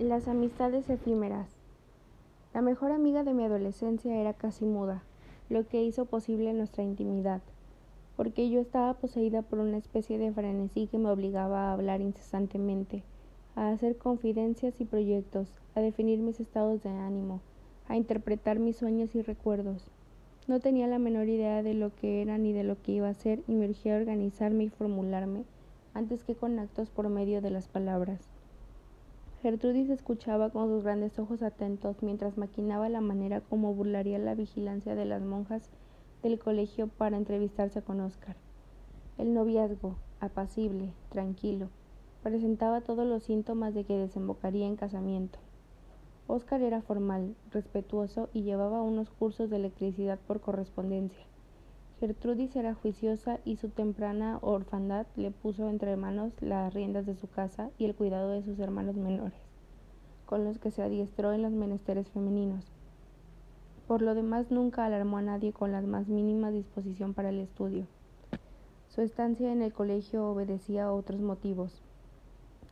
Las amistades efímeras. La mejor amiga de mi adolescencia era casi muda, lo que hizo posible nuestra intimidad, porque yo estaba poseída por una especie de frenesí que me obligaba a hablar incesantemente, a hacer confidencias y proyectos, a definir mis estados de ánimo, a interpretar mis sueños y recuerdos. No tenía la menor idea de lo que era ni de lo que iba a ser y me urgía organizarme y formularme antes que con actos por medio de las palabras. Gertrudis escuchaba con sus grandes ojos atentos mientras maquinaba la manera como burlaría la vigilancia de las monjas del colegio para entrevistarse con Oscar. El noviazgo, apacible, tranquilo, presentaba todos los síntomas de que desembocaría en casamiento. Oscar era formal, respetuoso y llevaba unos cursos de electricidad por correspondencia. Gertrudis era juiciosa y su temprana orfandad le puso entre manos las riendas de su casa y el cuidado de sus hermanos menores, con los que se adiestró en los menesteres femeninos. Por lo demás nunca alarmó a nadie con la más mínima disposición para el estudio. Su estancia en el colegio obedecía a otros motivos.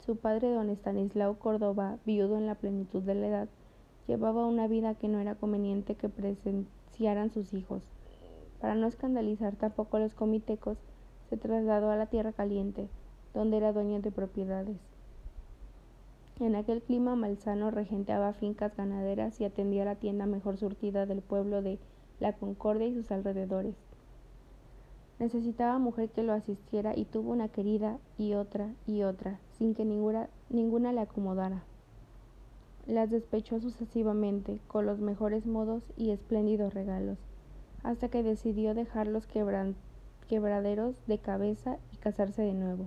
Su padre, don Estanislao Córdoba, viudo en la plenitud de la edad, llevaba una vida que no era conveniente que presenciaran sus hijos para no escandalizar tampoco a los comitecos, se trasladó a la Tierra Caliente, donde era dueño de propiedades. En aquel clima malsano regenteaba fincas ganaderas y atendía la tienda mejor surtida del pueblo de La Concordia y sus alrededores. Necesitaba mujer que lo asistiera y tuvo una querida y otra y otra, sin que ninguna, ninguna le acomodara. Las despechó sucesivamente, con los mejores modos y espléndidos regalos hasta que decidió dejar los quebraderos de cabeza y casarse de nuevo.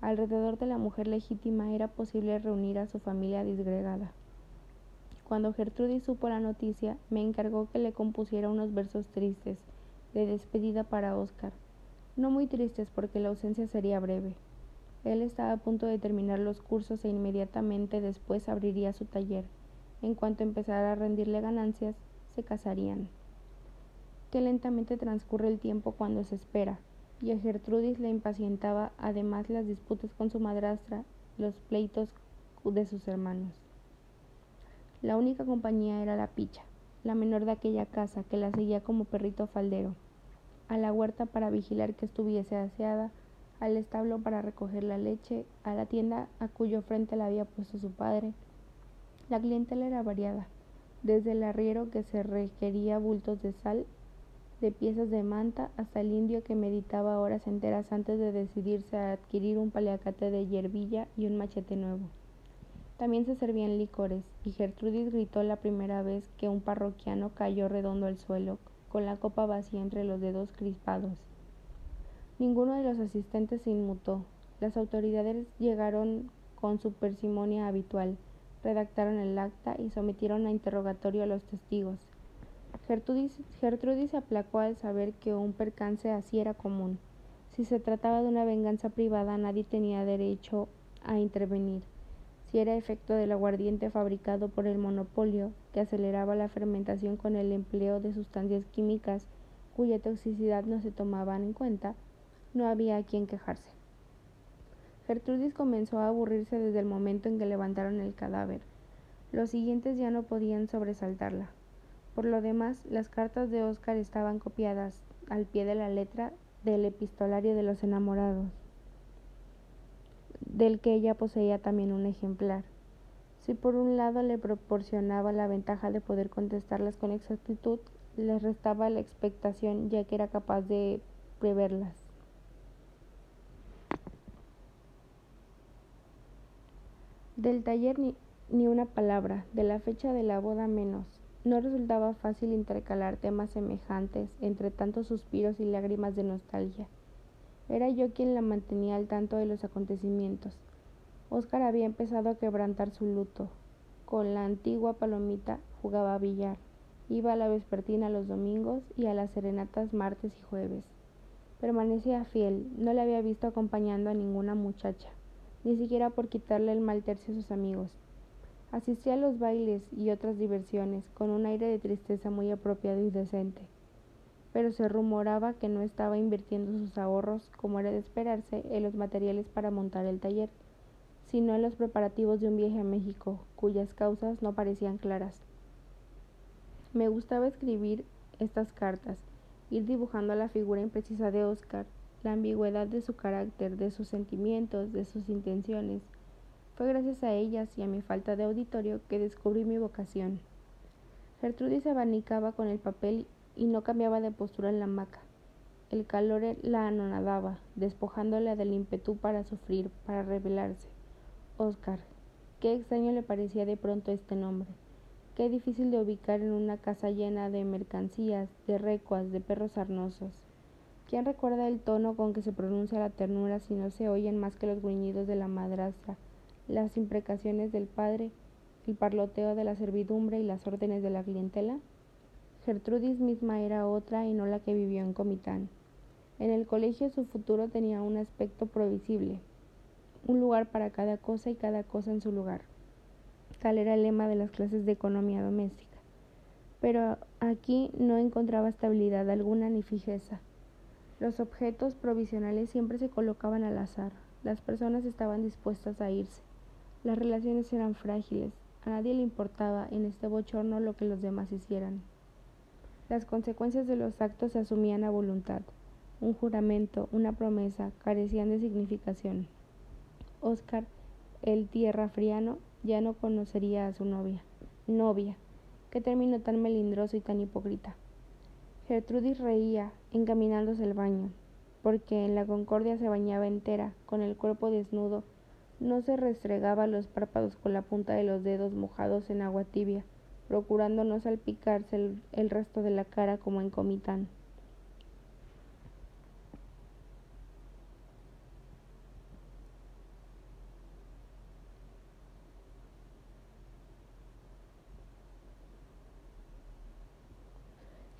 Alrededor de la mujer legítima era posible reunir a su familia disgregada. Cuando Gertrudis supo la noticia, me encargó que le compusiera unos versos tristes de despedida para Oscar, no muy tristes porque la ausencia sería breve. Él estaba a punto de terminar los cursos e inmediatamente después abriría su taller. En cuanto empezara a rendirle ganancias, se casarían que lentamente transcurre el tiempo cuando se espera, y a Gertrudis le impacientaba además las disputas con su madrastra, los pleitos de sus hermanos. La única compañía era la picha, la menor de aquella casa, que la seguía como perrito faldero, a la huerta para vigilar que estuviese aseada, al establo para recoger la leche, a la tienda a cuyo frente la había puesto su padre. La clientela era variada, desde el arriero que se requería bultos de sal de piezas de manta hasta el indio que meditaba horas enteras antes de decidirse a adquirir un paliacate de hierbilla y un machete nuevo. También se servían licores, y Gertrudis gritó la primera vez que un parroquiano cayó redondo al suelo, con la copa vacía entre los dedos crispados. Ninguno de los asistentes se inmutó. Las autoridades llegaron con su persimonia habitual, redactaron el acta y sometieron a interrogatorio a los testigos. Gertrudis, se aplacó al saber que un percance así era común. Si se trataba de una venganza privada, nadie tenía derecho a intervenir. Si era efecto del aguardiente fabricado por el monopolio, que aceleraba la fermentación con el empleo de sustancias químicas cuya toxicidad no se tomaban en cuenta, no había a quien quejarse. Gertrudis comenzó a aburrirse desde el momento en que levantaron el cadáver. Los siguientes ya no podían sobresaltarla. Por lo demás, las cartas de Oscar estaban copiadas al pie de la letra del epistolario de los enamorados, del que ella poseía también un ejemplar. Si por un lado le proporcionaba la ventaja de poder contestarlas con exactitud, les restaba la expectación ya que era capaz de preverlas. Del taller ni, ni una palabra, de la fecha de la boda menos. No resultaba fácil intercalar temas semejantes entre tantos suspiros y lágrimas de nostalgia. Era yo quien la mantenía al tanto de los acontecimientos. Óscar había empezado a quebrantar su luto. Con la antigua palomita jugaba a billar. Iba a la vespertina los domingos y a las serenatas martes y jueves. Permanecía fiel, no le había visto acompañando a ninguna muchacha, ni siquiera por quitarle el mal tercio a sus amigos. Asistía a los bailes y otras diversiones con un aire de tristeza muy apropiado y decente. Pero se rumoraba que no estaba invirtiendo sus ahorros, como era de esperarse, en los materiales para montar el taller, sino en los preparativos de un viaje a México, cuyas causas no parecían claras. Me gustaba escribir estas cartas, ir dibujando la figura imprecisa de Oscar, la ambigüedad de su carácter, de sus sentimientos, de sus intenciones. Fue gracias a ellas y a mi falta de auditorio que descubrí mi vocación. Gertrudis se abanicaba con el papel y no cambiaba de postura en la hamaca. El calor la anonadaba, despojándole del ímpetu para sufrir, para rebelarse. Oscar. Qué extraño le parecía de pronto este nombre. Qué difícil de ubicar en una casa llena de mercancías, de recuas, de perros sarnosos. ¿Quién recuerda el tono con que se pronuncia la ternura si no se oyen más que los gruñidos de la madrastra, las imprecaciones del padre, el parloteo de la servidumbre y las órdenes de la clientela? Gertrudis misma era otra y no la que vivió en Comitán. En el colegio su futuro tenía un aspecto provisible, un lugar para cada cosa y cada cosa en su lugar. Tal era el lema de las clases de economía doméstica. Pero aquí no encontraba estabilidad alguna ni fijeza. Los objetos provisionales siempre se colocaban al azar. Las personas estaban dispuestas a irse. Las relaciones eran frágiles. A nadie le importaba en este bochorno lo que los demás hicieran. Las consecuencias de los actos se asumían a voluntad. Un juramento, una promesa, carecían de significación. Oscar, el tierra friano, ya no conocería a su novia. Novia. Qué término tan melindroso y tan hipócrita. Gertrudis reía, encaminándose al baño, porque en la concordia se bañaba entera, con el cuerpo desnudo, no se restregaba los párpados con la punta de los dedos mojados en agua tibia, procurando no salpicarse el, resto de la cara como en Comitán.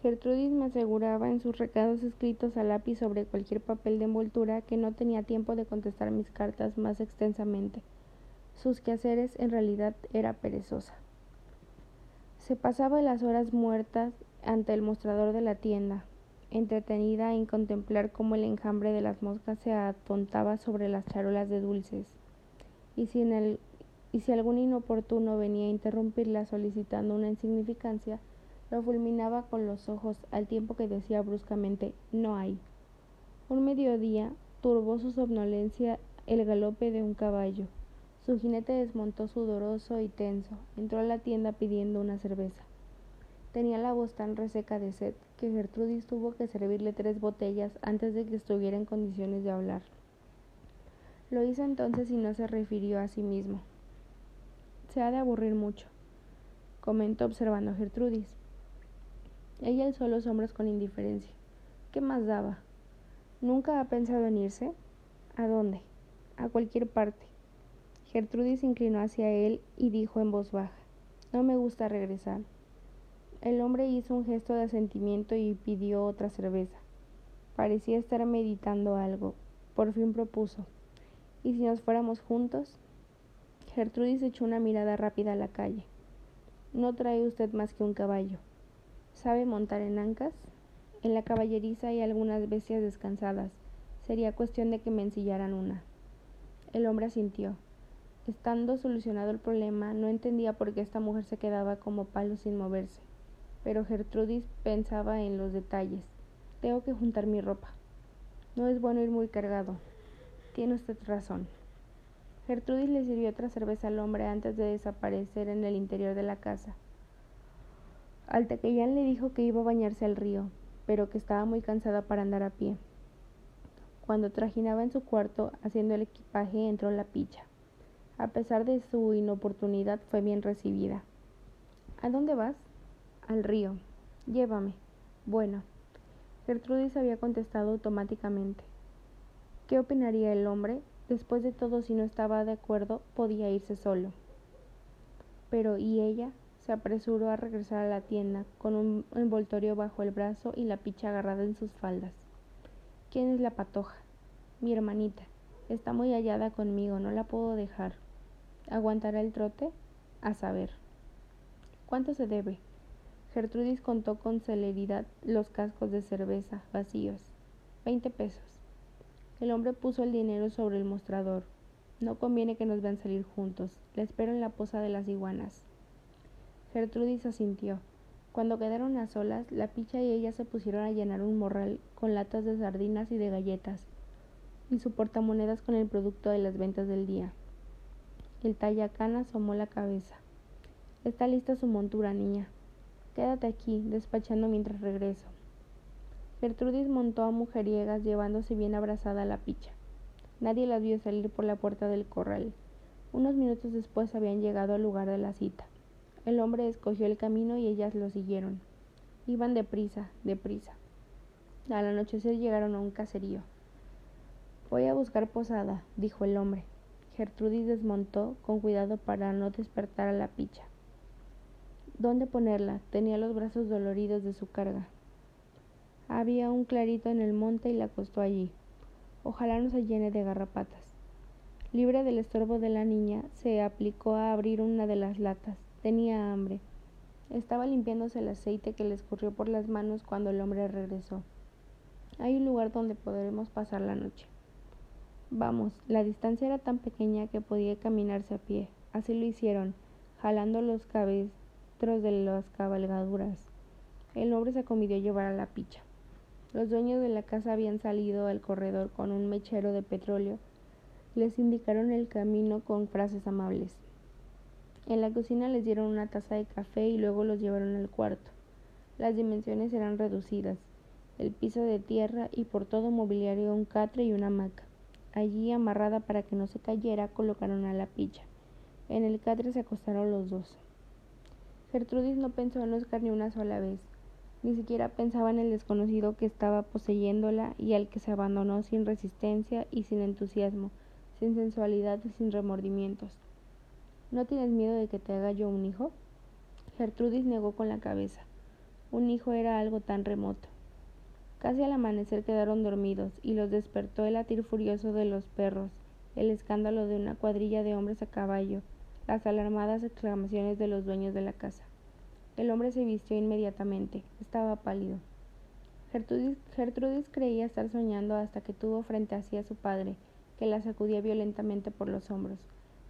Gertrudis me aseguraba en sus recados escritos a lápiz sobre cualquier papel de envoltura que no tenía tiempo de contestar mis cartas más extensamente. Sus quehaceres en realidad era perezosa. Se pasaba las horas muertas ante el mostrador de la tienda, entretenida en contemplar cómo el enjambre de las moscas se atontaba sobre las charolas de dulces, y si, el, y si algún inoportuno venía a interrumpirla solicitando una insignificancia, lo fulminaba con los ojos al tiempo que decía bruscamente no hay. Un mediodía turbó su somnolencia el galope de un caballo. Su jinete desmontó sudoroso y tenso. Entró a la tienda pidiendo una cerveza. Tenía la voz tan reseca de sed que Gertrudis tuvo que servirle tres botellas antes de que estuviera en condiciones de hablar. Lo hizo entonces y no se refirió a sí mismo. Se ha de aburrir mucho, comentó observando a Gertrudis. Ella alzó los hombros con indiferencia. ¿Qué más daba? ¿Nunca ha pensado en irse? ¿A dónde? A cualquier parte. Gertrudis se inclinó hacia él y dijo en voz baja, No me gusta regresar. El hombre hizo un gesto de asentimiento y pidió otra cerveza. Parecía estar meditando algo. Por fin propuso, ¿y si nos fuéramos juntos? Gertrudis echó una mirada rápida a la calle. No trae usted más que un caballo. ¿Sabe montar en ancas? En la caballeriza hay algunas bestias descansadas. Sería cuestión de que me ensillaran una. El hombre asintió. Estando solucionado el problema, no entendía por qué esta mujer se quedaba como palo sin moverse. Pero Gertrudis pensaba en los detalles. Tengo que juntar mi ropa. No es bueno ir muy cargado. Tiene usted razón. Gertrudis le sirvió otra cerveza al hombre antes de desaparecer en el interior de la casa. Al Tequellán le dijo que iba a bañarse al río, pero que estaba muy cansada para andar a pie. Cuando trajinaba en su cuarto haciendo el equipaje entró la picha. A pesar de su inoportunidad fue bien recibida. ¿A dónde vas? Al río. Llévame. Bueno. Gertrudis había contestado automáticamente. ¿Qué opinaría el hombre? Después de todo, si no estaba de acuerdo, podía irse solo. Pero ¿y ella? Se apresuró a regresar a la tienda, con un envoltorio bajo el brazo y la picha agarrada en sus faldas. ¿Quién es la patoja? Mi hermanita. Está muy hallada conmigo, no la puedo dejar. ¿Aguantará el trote? A saber. ¿Cuánto se debe? Gertrudis contó con celeridad los cascos de cerveza vacíos. Veinte pesos. El hombre puso el dinero sobre el mostrador. No conviene que nos vean salir juntos. Le espero en la poza de las iguanas. Gertrudis asintió. Cuando quedaron a solas, la picha y ella se pusieron a llenar un morral con latas de sardinas y de galletas, y su portamonedas con el producto de las ventas del día. El tallacán asomó la cabeza. Está lista su montura, niña. Quédate aquí, despachando mientras regreso. Gertrudis montó a mujeriegas llevándose bien abrazada a la picha. Nadie las vio salir por la puerta del corral. Unos minutos después habían llegado al lugar de la cita. El hombre escogió el camino y ellas lo siguieron. Iban deprisa, deprisa. Al anochecer llegaron a un caserío. Voy a buscar posada, dijo el hombre. Gertrudis desmontó con cuidado para no despertar a la picha. ¿Dónde ponerla? Tenía los brazos doloridos de su carga. Había un clarito en el monte y la acostó allí. Ojalá no se llene de garrapatas. Libre del estorbo de la niña, se aplicó a abrir una de las latas. Tenía hambre. Estaba limpiándose el aceite que le escurrió por las manos cuando el hombre regresó. Hay un lugar donde podremos pasar la noche. Vamos, la distancia era tan pequeña que podía caminarse a pie. Así lo hicieron, jalando los cabestros de las cabalgaduras. El hombre se acomidió a llevar a la picha. Los dueños de la casa habían salido al corredor con un mechero de petróleo. Les indicaron el camino con frases amables. En la cocina les dieron una taza de café y luego los llevaron al cuarto. Las dimensiones eran reducidas, el piso de tierra y por todo mobiliario un catre y una hamaca. Allí, amarrada para que no se cayera, colocaron a la picha. En el catre se acostaron los dos. Gertrudis no pensó en Oscar ni una sola vez. Ni siquiera pensaba en el desconocido que estaba poseyéndola y al que se abandonó sin resistencia y sin entusiasmo, sin sensualidad y sin remordimientos. ¿No tienes miedo de que te haga yo un hijo? Gertrudis negó con la cabeza. Un hijo era algo tan remoto. Casi al amanecer quedaron dormidos y los despertó el latir furioso de los perros, el escándalo de una cuadrilla de hombres a caballo, las alarmadas exclamaciones de los dueños de la casa. El hombre se vistió inmediatamente. Estaba pálido. Gertrudis, creía estar soñando hasta que tuvo frente a sí a su padre, que la sacudía violentamente por los hombros.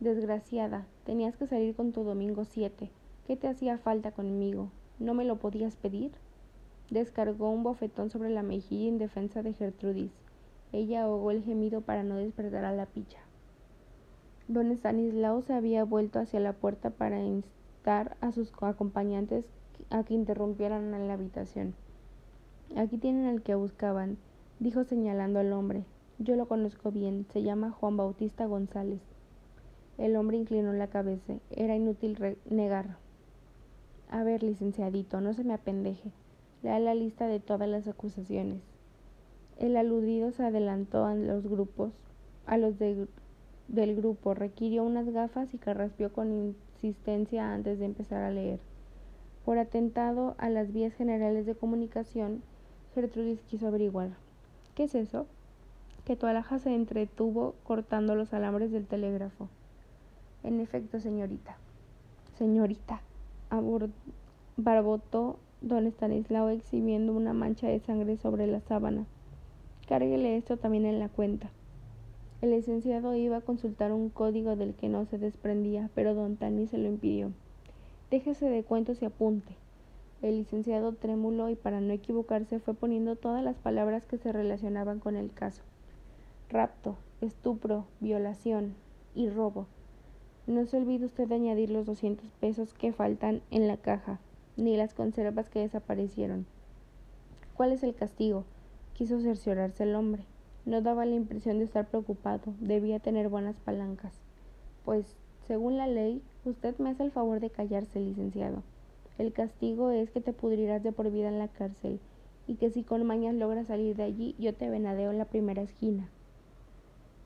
Desgraciada, tenías que salir con tu domingo siete. ¿Qué te hacía falta conmigo? ¿No me lo podías pedir? Descargó un bofetón sobre la mejilla en defensa de Gertrudis. Ella ahogó el gemido para no despertar a la picha. Don Estanislao se había vuelto hacia la puerta para a sus acompañantes a que interrumpieran en la habitación. Aquí tienen al que buscaban, dijo señalando al hombre. Yo lo conozco bien, se llama Juan Bautista González. El hombre inclinó la cabeza. Era inútil negar. A ver, licenciadito, no se me apendeje. Lea la lista de todas las acusaciones. El aludido se adelantó a los grupos, a los del grupo, requirió unas gafas y carraspeó con existencia antes de empezar a leer. Por atentado a las vías generales de comunicación, Gertrudis quiso averiguar. ¿Qué es eso? Que tu alhaja se entretuvo cortando los alambres del telégrafo. En efecto, señorita. Señorita, barbotó don Estanislao exhibiendo una mancha de sangre sobre la sábana. Cárguele esto también en la cuenta. El licenciado iba a consultar un código del que no se desprendía, pero don Tani se lo impidió. Déjese de cuentos y apunte. El licenciado trémulo y para no equivocarse fue poniendo todas las palabras que se relacionaban con el caso. Rapto, estupro, violación y robo. No se olvide usted de añadir los doscientos pesos que faltan en la caja, ni las conservas que desaparecieron. ¿Cuál es el castigo? Quiso cerciorarse el hombre. No daba la impresión de estar preocupado, debía tener buenas palancas. Pues, según la ley, usted me hace el favor de callarse, licenciado. El castigo es que te pudrirás de por vida en la cárcel, y que si con mañas logras salir de allí, yo te venadeo en la primera esquina.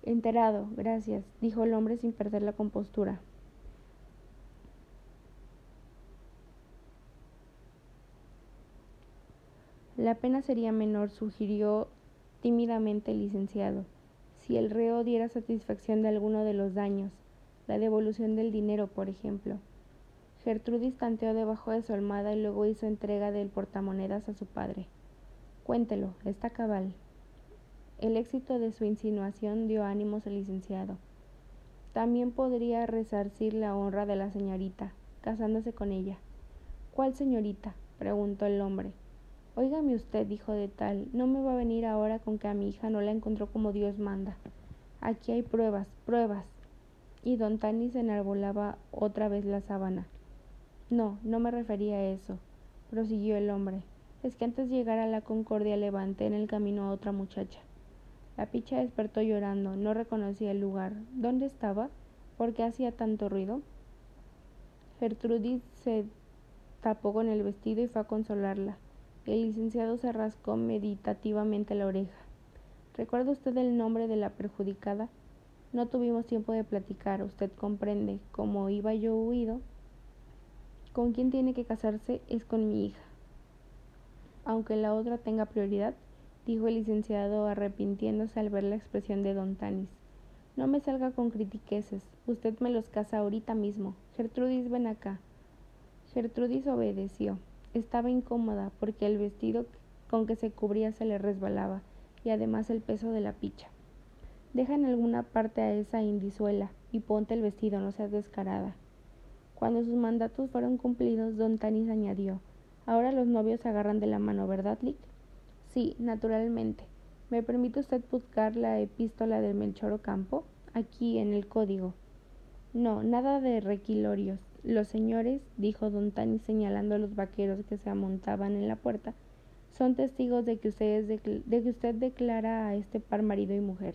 Enterado, gracias, dijo el hombre sin perder la compostura. La pena sería menor, sugirió tímidamente el licenciado. Si el reo diera satisfacción de alguno de los daños, la devolución del dinero, por ejemplo. Gertrudis tanteó debajo de su almada y luego hizo entrega del portamonedas a su padre. Cuéntelo, está cabal. El éxito de su insinuación dio ánimos al licenciado. También podría resarcir la honra de la señorita, casándose con ella. ¿Cuál señorita? preguntó el hombre. Óigame usted, hijo de tal, no me va a venir ahora con que a mi hija no la encontró como Dios manda. Aquí hay pruebas, pruebas. Y don Tanis enarbolaba otra vez la sábana. No, no me refería a eso, prosiguió el hombre. Es que antes de llegar a la Concordia levanté en el camino a otra muchacha. La picha despertó llorando, no reconocía el lugar. ¿Dónde estaba? ¿Por qué hacía tanto ruido? Gertrudis se tapó con el vestido y fue a consolarla. El licenciado se rascó meditativamente la oreja. ¿Recuerda usted el nombre de la perjudicada? No tuvimos tiempo de platicar, usted comprende. Como iba yo huido, con quien tiene que casarse es con mi hija. Aunque la otra tenga prioridad, dijo el licenciado arrepintiéndose al ver la expresión de don Tanis. No me salga con critiqueses. Usted me los casa ahorita mismo. Gertrudis, ven acá. Gertrudis obedeció. Estaba incómoda porque el vestido con que se cubría se le resbalaba y además el peso de la picha. Deja en alguna parte a esa indisuela y ponte el vestido, no seas descarada. Cuando sus mandatos fueron cumplidos, don Tanis añadió, ahora los novios se agarran de la mano, ¿verdad, Lick? Sí, naturalmente. ¿Me permite usted buscar la epístola de Melchor Ocampo? Aquí, en el código. No, nada de requilorios. Los señores, dijo don Tani señalando a los vaqueros que se amontaban en la puerta, son testigos de que, de que usted declara a este par marido y mujer.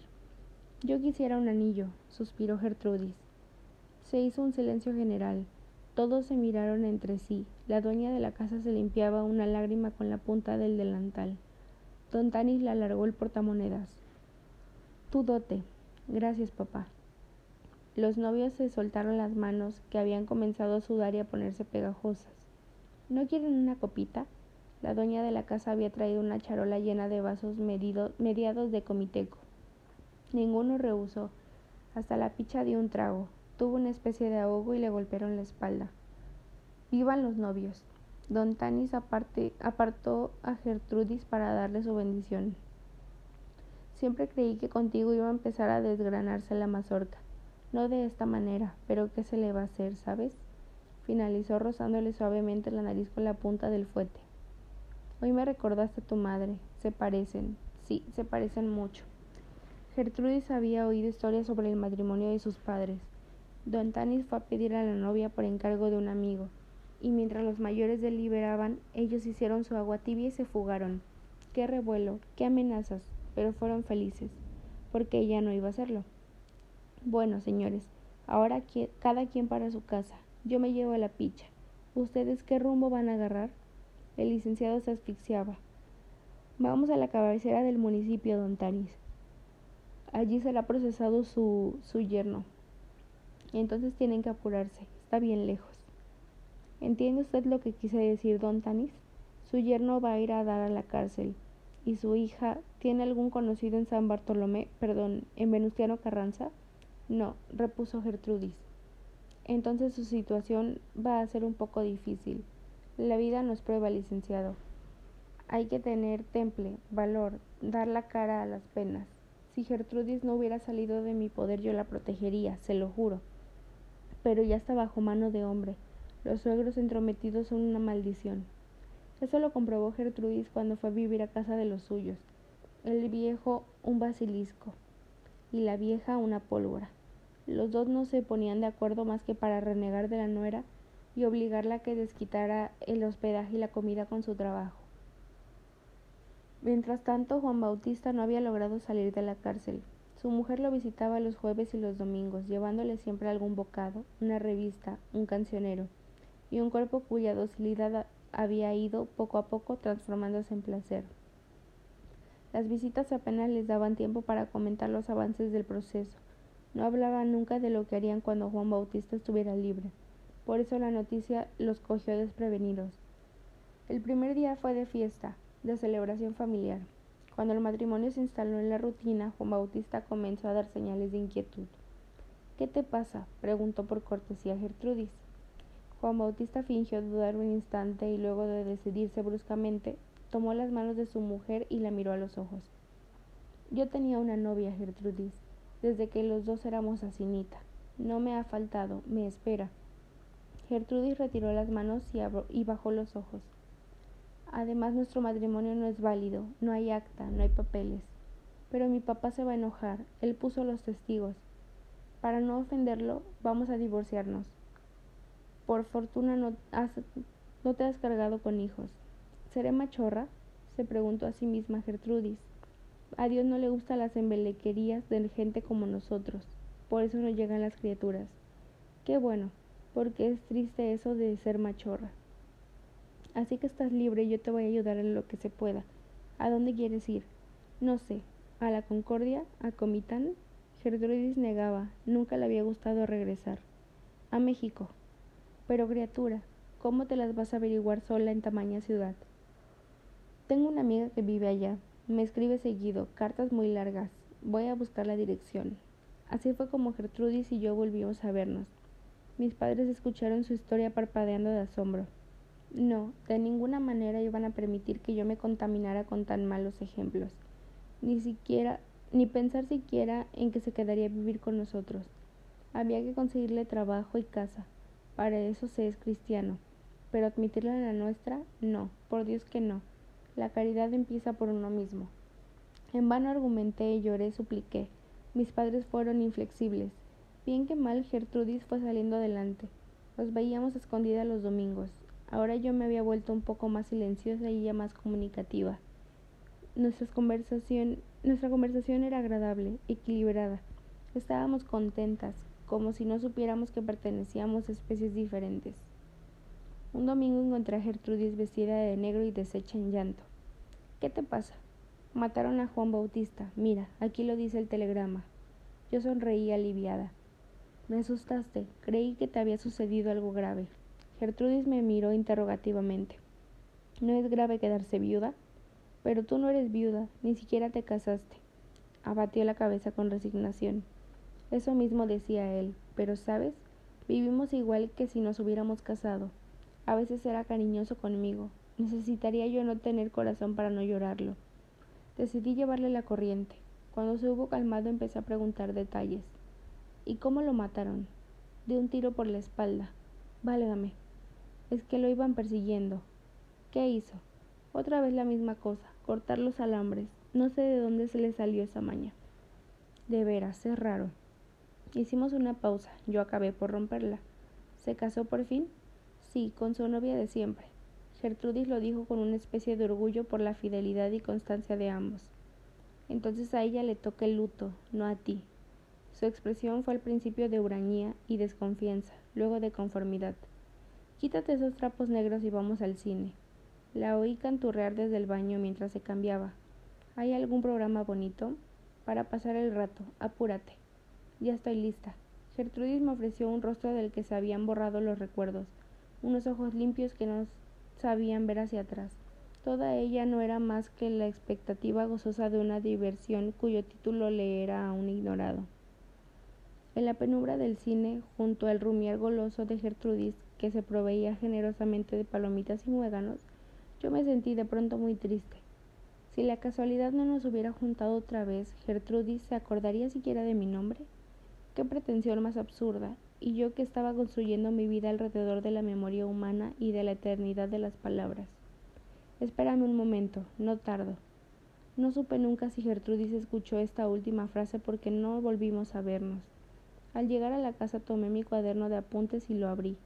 Yo quisiera un anillo, suspiró Gertrudis. Se hizo un silencio general. Todos se miraron entre sí. La dueña de la casa se limpiaba una lágrima con la punta del delantal. Don Tanis le alargó el portamonedas. Tu dote. Gracias, papá. Los novios se soltaron las manos, que habían comenzado a sudar y a ponerse pegajosas. ¿No quieren una copita? La dueña de la casa había traído una charola llena de vasos mediados de comiteco. Ninguno rehusó. Hasta la picha dio un trago. Tuvo una especie de ahogo y le golpearon la espalda. Vivan los novios. Don Tanis apartó a Gertrudis para darle su bendición. Siempre creí que contigo iba a empezar a desgranarse la mazorca. No de esta manera, pero ¿qué se le va a hacer, sabes? Finalizó rozándole suavemente la nariz con la punta del fuete. Hoy me recordaste a tu madre. Se parecen. Sí, se parecen mucho. Gertrudis había oído historias sobre el matrimonio de sus padres. Don Tanis fue a pedir a la novia por encargo de un amigo, y mientras los mayores deliberaban, ellos hicieron su agua tibia y se fugaron. Qué revuelo, qué amenazas, pero fueron felices, porque ella no iba a hacerlo. Bueno, señores, ahora cada quien para su casa. Yo me llevo a la picha. ¿Ustedes qué rumbo van a agarrar? El licenciado se asfixiaba. Vamos a la cabecera del municipio, don Tanis. Allí será procesado su, su yerno. Entonces tienen que apurarse. Está bien lejos. ¿Entiende usted lo que quise decir, don Tanis? Su yerno va a ir a dar a la cárcel. ¿Y su hija tiene algún conocido en San Bartolomé, perdón, en Venustiano Carranza? No, repuso Gertrudis. Entonces su situación va a ser un poco difícil. La vida nos prueba, licenciado. Hay que tener temple, valor, dar la cara a las penas. Si Gertrudis no hubiera salido de mi poder yo la protegería, se lo juro. Pero ya está bajo mano de hombre. Los suegros entrometidos son una maldición. Eso lo comprobó Gertrudis cuando fue a vivir a casa de los suyos. El viejo un basilisco y la vieja una pólvora. Los dos no se ponían de acuerdo más que para renegar de la nuera y obligarla a que desquitara el hospedaje y la comida con su trabajo. Mientras tanto, Juan Bautista no había logrado salir de la cárcel. Su mujer lo visitaba los jueves y los domingos, llevándole siempre algún bocado, una revista, un cancionero, y un cuerpo cuya docilidad había ido poco a poco transformándose en placer. Las visitas apenas les daban tiempo para comentar los avances del proceso, no hablaban nunca de lo que harían cuando Juan Bautista estuviera libre. Por eso la noticia los cogió desprevenidos. El primer día fue de fiesta, de celebración familiar. Cuando el matrimonio se instaló en la rutina, Juan Bautista comenzó a dar señales de inquietud. ¿Qué te pasa? preguntó por cortesía Gertrudis. Juan Bautista fingió dudar un instante y luego de decidirse bruscamente, tomó las manos de su mujer y la miró a los ojos. Yo tenía una novia, Gertrudis desde que los dos éramos asinita. No me ha faltado, me espera. Gertrudis retiró las manos y, y bajó los ojos. Además, nuestro matrimonio no es válido, no hay acta, no hay papeles. Pero mi papá se va a enojar, él puso los testigos. Para no ofenderlo, vamos a divorciarnos. Por fortuna no, no te has cargado con hijos. ¿Seré machorra? se preguntó a sí misma Gertrudis. A Dios no le gustan las embelequerías de gente como nosotros, por eso no llegan las criaturas. Qué bueno, porque es triste eso de ser machorra. Así que estás libre y yo te voy a ayudar en lo que se pueda. ¿A dónde quieres ir? No sé. ¿A la Concordia? ¿A Comitán? Gertrudis negaba. Nunca le había gustado regresar. A México. Pero criatura, ¿cómo te las vas a averiguar sola en tamaña ciudad? Tengo una amiga que vive allá. Me escribe seguido, cartas muy largas. Voy a buscar la dirección. Así fue como Gertrudis y yo volvimos a vernos. Mis padres escucharon su historia parpadeando de asombro. No, de ninguna manera iban a permitir que yo me contaminara con tan malos ejemplos. Ni siquiera, ni pensar siquiera en que se quedaría a vivir con nosotros. Había que conseguirle trabajo y casa. Para eso se es cristiano. Pero admitirla en la nuestra, no, por Dios que no. La caridad empieza por uno mismo. En vano argumenté, lloré, supliqué. Mis padres fueron inflexibles. Bien que mal Gertrudis fue saliendo adelante. Nos veíamos escondida los domingos. Ahora yo me había vuelto un poco más silenciosa y ella más comunicativa. Conversación, nuestra conversación era agradable, equilibrada. Estábamos contentas, como si no supiéramos que pertenecíamos a especies diferentes. Un domingo encontré a Gertrudis vestida de negro y deshecha en llanto. ¿Qué te pasa? Mataron a Juan Bautista. Mira, aquí lo dice el telegrama. Yo sonreí aliviada. Me asustaste. Creí que te había sucedido algo grave. Gertrudis me miró interrogativamente. ¿No es grave quedarse viuda? Pero tú no eres viuda, ni siquiera te casaste. Abatió la cabeza con resignación. Eso mismo decía él, pero sabes, vivimos igual que si nos hubiéramos casado. A veces era cariñoso conmigo. Necesitaría yo no tener corazón para no llorarlo. Decidí llevarle la corriente. Cuando se hubo calmado empecé a preguntar detalles. ¿Y cómo lo mataron? De un tiro por la espalda. Válgame. Es que lo iban persiguiendo. ¿Qué hizo? Otra vez la misma cosa, cortar los alambres. No sé de dónde se le salió esa maña. De veras, es raro. Hicimos una pausa. Yo acabé por romperla. ¿Se casó por fin? Sí, con su novia de siempre. Gertrudis lo dijo con una especie de orgullo por la fidelidad y constancia de ambos. Entonces a ella le toca el luto, no a ti. Su expresión fue al principio de hurañía y desconfianza, luego de conformidad. Quítate esos trapos negros y vamos al cine. La oí canturrear desde el baño mientras se cambiaba. ¿Hay algún programa bonito? Para pasar el rato, apúrate. Ya estoy lista. Gertrudis me ofreció un rostro del que se habían borrado los recuerdos, unos ojos limpios que no sabían ver hacia atrás. Toda ella no era más que la expectativa gozosa de una diversión cuyo título le era aún ignorado. En la penumbra del cine, junto al rumiar goloso de Gertrudis, que se proveía generosamente de palomitas y muéganos, yo me sentí de pronto muy triste. Si la casualidad no nos hubiera juntado otra vez, Gertrudis se acordaría siquiera de mi nombre. Qué pretensión más absurda, y yo que estaba construyendo mi vida alrededor de la memoria humana y de la eternidad de las palabras. Espérame un momento, no tardo. No supe nunca si Gertrudis escuchó esta última frase porque no volvimos a vernos. Al llegar a la casa tomé mi cuaderno de apuntes y lo abrí.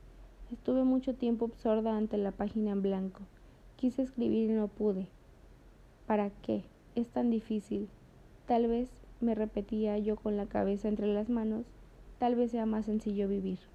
Estuve mucho tiempo absorta ante la página en blanco. Quise escribir y no pude. ¿Para qué? Es tan difícil. Tal vez, me repetía yo con la cabeza entre las manos, tal vez sea más sencillo vivir.